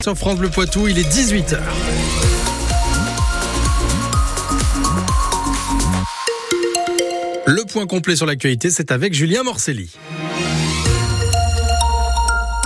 Sur France Bleu Poitou, il est 18h. Le point complet sur l'actualité, c'est avec Julien Morcelli.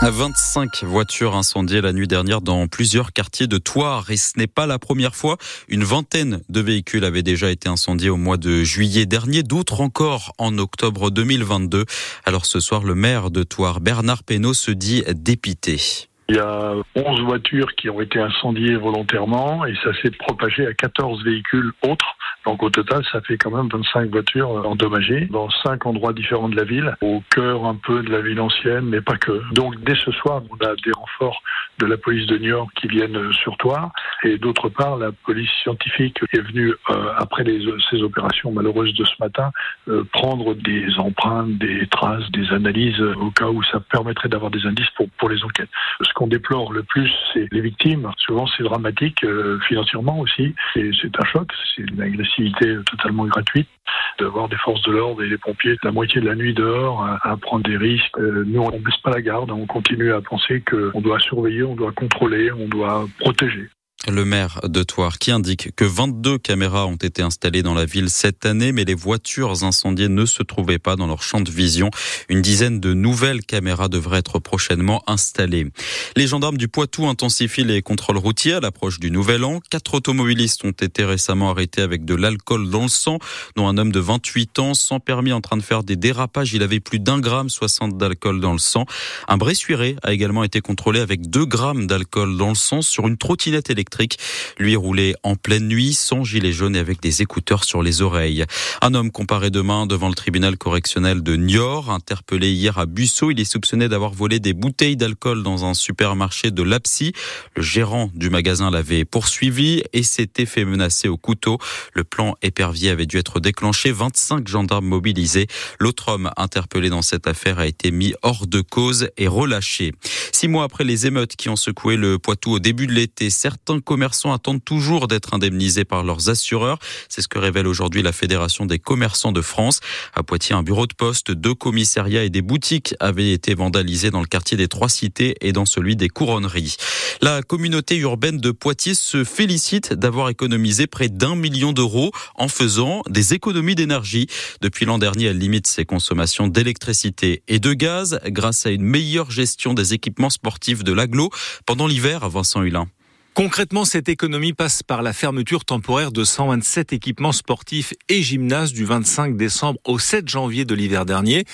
25 voitures incendiées la nuit dernière dans plusieurs quartiers de Thouars et ce n'est pas la première fois. Une vingtaine de véhicules avaient déjà été incendiés au mois de juillet dernier, d'autres encore en octobre 2022. Alors ce soir, le maire de Thouars, Bernard Pénaud, se dit dépité. Il y a 11 voitures qui ont été incendiées volontairement et ça s'est propagé à 14 véhicules autres. Donc au total, ça fait quand même 25 voitures endommagées dans cinq endroits différents de la ville, au cœur un peu de la ville ancienne, mais pas que. Donc dès ce soir, on a des renforts de la police de New York qui viennent sur Toire et d'autre part, la police scientifique est venue euh, après ces opérations malheureuses de ce matin euh, prendre des empreintes, des traces, des analyses au cas où ça permettrait d'avoir des indices pour, les enquêtes. Qu'on déplore le plus, c'est les victimes. Souvent, c'est dramatique euh, financièrement aussi. C'est un choc, c'est une agressivité totalement gratuite d'avoir des forces de l'ordre et des pompiers la moitié de la nuit dehors à, prendre des risques. Euh, nous, on ne baisse pas la garde, on continue à penser qu'on doit surveiller, on doit contrôler, on doit protéger. Le maire de Thouars qui indique que 22 caméras ont été installées dans la ville cette année, mais les voitures incendiées ne se trouvaient pas dans leur champ de vision. Une dizaine de nouvelles caméras devraient être prochainement installées. Les gendarmes du Poitou intensifient les contrôles routiers à l'approche du Nouvel An. Quatre automobilistes ont été récemment arrêtés avec de l'alcool dans le sang, dont un homme de 28 ans sans permis en train de faire des dérapages. Il avait plus d'un gramme 60 d'alcool dans le sang. Un bressuiré a également été contrôlé avec 2 grammes d'alcool dans le sang sur une trottinette électrique lui roulait en pleine nuit, sans gilet jaune et avec des écouteurs sur les oreilles. Un homme comparé demain devant le tribunal correctionnel de Niort, interpellé hier à Busseau. Il est soupçonné d'avoir volé des bouteilles d'alcool dans un supermarché de Lapsy. Le gérant du magasin l'avait poursuivi et s'était fait menacer au couteau. Le plan épervier avait dû être déclenché. 25 gendarmes mobilisés. L'autre homme interpellé dans cette affaire a été mis hors de cause et relâché. Six mois après les émeutes qui ont secoué le Poitou au début de l'été, certains commerçants attendent toujours d'être indemnisés par leurs assureurs. C'est ce que révèle aujourd'hui la Fédération des commerçants de France. À Poitiers, un bureau de poste, deux commissariats et des boutiques avaient été vandalisés dans le quartier des Trois Cités et dans celui des Couronneries. La communauté urbaine de Poitiers se félicite d'avoir économisé près d'un million d'euros en faisant des économies d'énergie. Depuis l'an dernier, elle limite ses consommations d'électricité et de gaz grâce à une meilleure gestion des équipements sportifs de l'aglo pendant l'hiver, Vincent Hulin. Concrètement, cette économie passe par la fermeture temporaire de 127 équipements sportifs et gymnases du 25 décembre au 7 janvier de l'hiver dernier.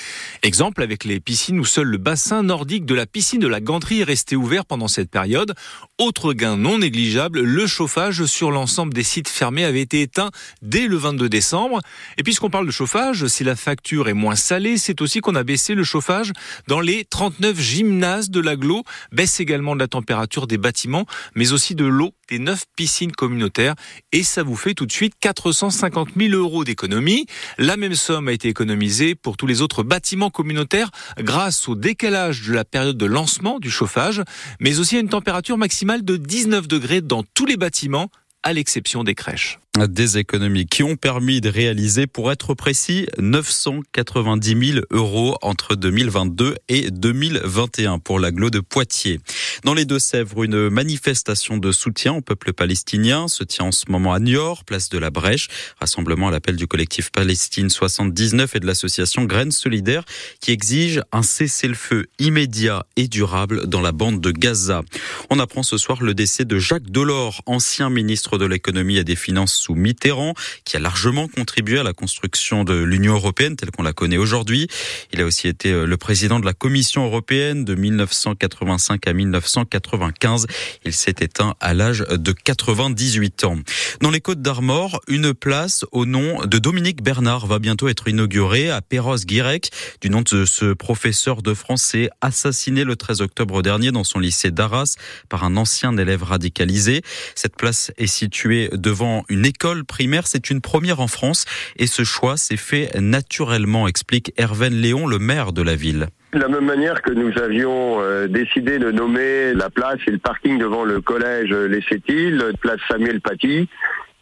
Exemple avec les piscines où seul le bassin nordique de la piscine de la Ganterie est resté ouvert pendant cette période. Autre gain non négligeable, le chauffage sur l'ensemble des sites fermés avait été éteint dès le 22 décembre. Et puisqu'on parle de chauffage, si la facture est moins salée, c'est aussi qu'on a baissé le chauffage dans les 39 gymnases de l'aglo, baisse également de la température des bâtiments, mais aussi de l'eau des neuf piscines communautaires et ça vous fait tout de suite 450 000 euros d'économie. La même somme a été économisée pour tous les autres bâtiments communautaires grâce au décalage de la période de lancement du chauffage, mais aussi à une température maximale de 19 degrés dans tous les bâtiments à l'exception des crèches. Des économies qui ont permis de réaliser, pour être précis, 990 000 euros entre 2022 et 2021 pour l'agglo de Poitiers. Dans les Deux-Sèvres, une manifestation de soutien au peuple palestinien se tient en ce moment à Niort, place de la Brèche. Rassemblement à l'appel du collectif Palestine 79 et de l'association Graines Solidaires qui exige un cessez-le-feu immédiat et durable dans la bande de Gaza. On apprend ce soir le décès de Jacques Delors, ancien ministre de l'économie et des finances sous Mitterrand, qui a largement contribué à la construction de l'Union européenne telle qu'on la connaît aujourd'hui. Il a aussi été euh, le président de la Commission européenne de 1985 à 1995. Il s'est éteint à l'âge de 98 ans. Dans les Côtes d'Armor, une place au nom de Dominique Bernard va bientôt être inaugurée à Perros-Guirec, du nom de ce professeur de français assassiné le 13 octobre dernier dans son lycée d'Arras par un ancien élève radicalisé. Cette place est située devant une école primaire. C'est une première en France et ce choix s'est fait naturellement, explique Hervé Léon, le maire de la ville. De la même manière que nous avions euh, décidé de nommer la place et le parking devant le collège Les Sétiles, place Samuel Paty,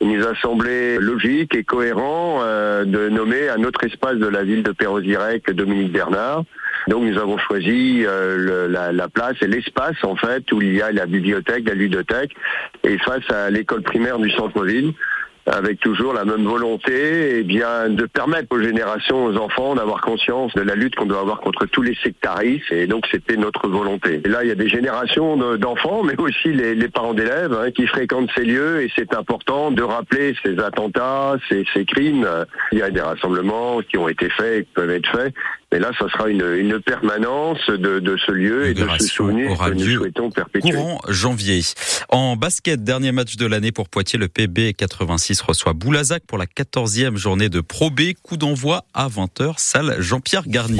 il nous a semblé logique et cohérent euh, de nommer un autre espace de la ville de Perros-Guirec Dominique Bernard. Donc nous avons choisi euh, la, la, place et l'espace en fait où il y a la bibliothèque, la ludothèque, et face à l'école primaire du centre-ville avec toujours la même volonté, et bien, de permettre aux générations, aux enfants, d'avoir conscience de la lutte qu'on doit avoir contre tous les sectaristes. Et donc, c'était notre volonté. Et là, il y a des générations d'enfants, mais aussi les, parents d'élèves hein, qui fréquentent ces lieux. Et c'est important de rappeler ces attentats, ces, crimes. Il y a des rassemblements qui ont été faits, qui peuvent être faits. Mais là, ça sera une, une permanence de, de, ce lieu et de ce souvenir que nous souhaitons perpétuer. Courant janvier. En basket, dernier match de l'année pour Poitiers, le PB 86 reçoit Boulazac pour la 14e journée de Pro B. Coup d'envoi à 20h, salle Jean-Pierre Garnier.